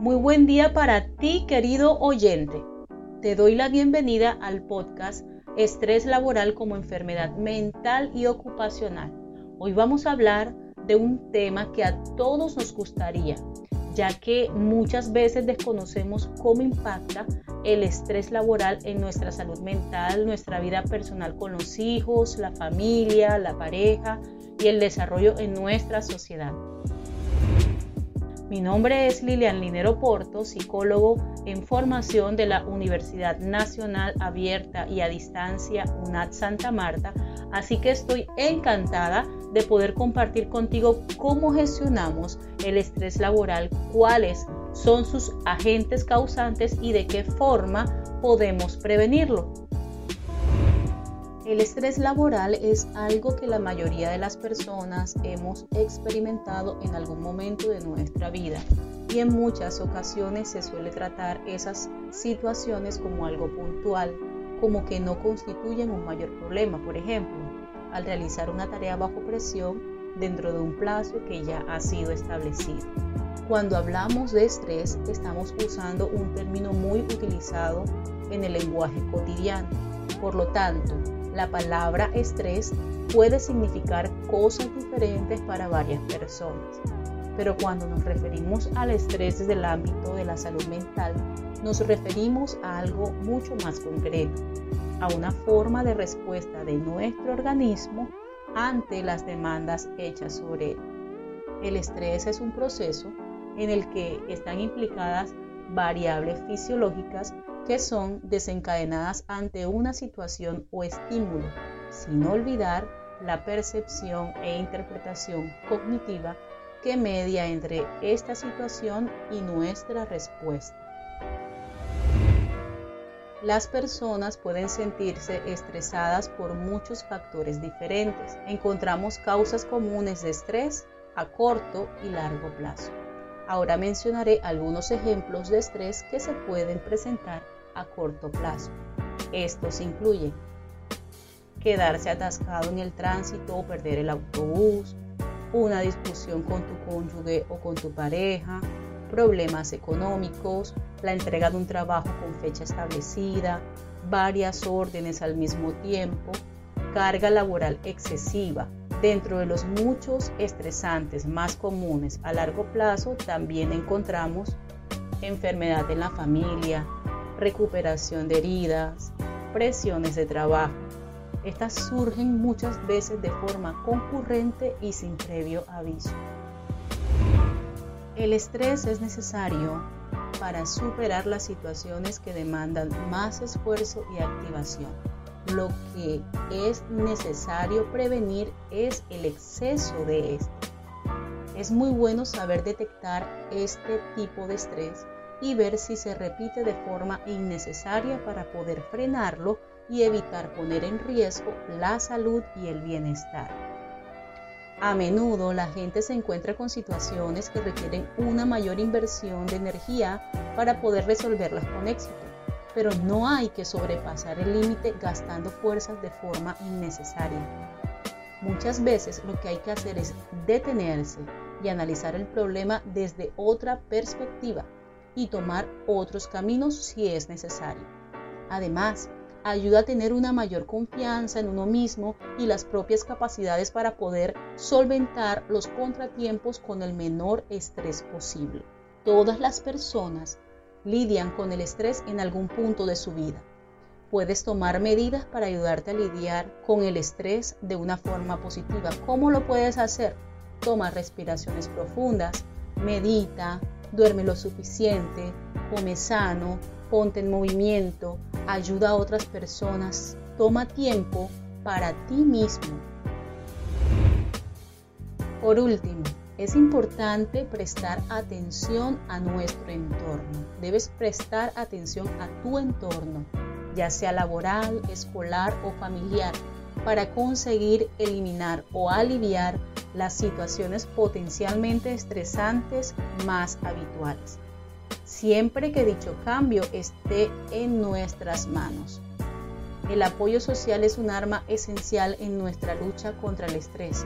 Muy buen día para ti, querido oyente. Te doy la bienvenida al podcast Estrés laboral como enfermedad mental y ocupacional. Hoy vamos a hablar de un tema que a todos nos gustaría, ya que muchas veces desconocemos cómo impacta el estrés laboral en nuestra salud mental, nuestra vida personal con los hijos, la familia, la pareja y el desarrollo en nuestra sociedad. Mi nombre es Lilian Linero Porto, psicólogo en formación de la Universidad Nacional Abierta y a Distancia UNAD Santa Marta, así que estoy encantada de poder compartir contigo cómo gestionamos el estrés laboral, cuáles son sus agentes causantes y de qué forma podemos prevenirlo. El estrés laboral es algo que la mayoría de las personas hemos experimentado en algún momento de nuestra vida y en muchas ocasiones se suele tratar esas situaciones como algo puntual, como que no constituyen un mayor problema. Por ejemplo, al realizar una tarea bajo presión dentro de un plazo que ya ha sido establecido. Cuando hablamos de estrés, estamos usando un término muy utilizado en el lenguaje cotidiano. Por lo tanto, la palabra estrés puede significar cosas diferentes para varias personas, pero cuando nos referimos al estrés desde el ámbito de la salud mental, nos referimos a algo mucho más concreto, a una forma de respuesta de nuestro organismo ante las demandas hechas sobre él. El estrés es un proceso en el que están implicadas variables fisiológicas que son desencadenadas ante una situación o estímulo, sin olvidar la percepción e interpretación cognitiva que media entre esta situación y nuestra respuesta. Las personas pueden sentirse estresadas por muchos factores diferentes. Encontramos causas comunes de estrés a corto y largo plazo. Ahora mencionaré algunos ejemplos de estrés que se pueden presentar a corto plazo. Estos incluyen quedarse atascado en el tránsito o perder el autobús, una discusión con tu cónyuge o con tu pareja, problemas económicos, la entrega de un trabajo con fecha establecida, varias órdenes al mismo tiempo, carga laboral excesiva, Dentro de los muchos estresantes más comunes a largo plazo también encontramos enfermedad en la familia, recuperación de heridas, presiones de trabajo. Estas surgen muchas veces de forma concurrente y sin previo aviso. El estrés es necesario para superar las situaciones que demandan más esfuerzo y activación lo que es necesario prevenir es el exceso de este. Es muy bueno saber detectar este tipo de estrés y ver si se repite de forma innecesaria para poder frenarlo y evitar poner en riesgo la salud y el bienestar. A menudo la gente se encuentra con situaciones que requieren una mayor inversión de energía para poder resolverlas con éxito pero no hay que sobrepasar el límite gastando fuerzas de forma innecesaria. Muchas veces lo que hay que hacer es detenerse y analizar el problema desde otra perspectiva y tomar otros caminos si es necesario. Además, ayuda a tener una mayor confianza en uno mismo y las propias capacidades para poder solventar los contratiempos con el menor estrés posible. Todas las personas lidian con el estrés en algún punto de su vida. Puedes tomar medidas para ayudarte a lidiar con el estrés de una forma positiva. ¿Cómo lo puedes hacer? Toma respiraciones profundas, medita, duerme lo suficiente, come sano, ponte en movimiento, ayuda a otras personas, toma tiempo para ti mismo. Por último, es importante prestar atención a nuestro entorno. Debes prestar atención a tu entorno, ya sea laboral, escolar o familiar, para conseguir eliminar o aliviar las situaciones potencialmente estresantes más habituales. Siempre que dicho cambio esté en nuestras manos. El apoyo social es un arma esencial en nuestra lucha contra el estrés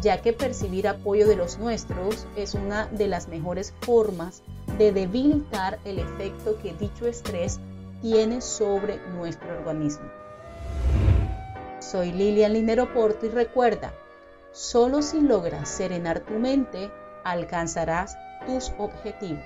ya que percibir apoyo de los nuestros es una de las mejores formas de debilitar el efecto que dicho estrés tiene sobre nuestro organismo. Soy Lilian Linero Porto y recuerda, solo si logras serenar tu mente, alcanzarás tus objetivos.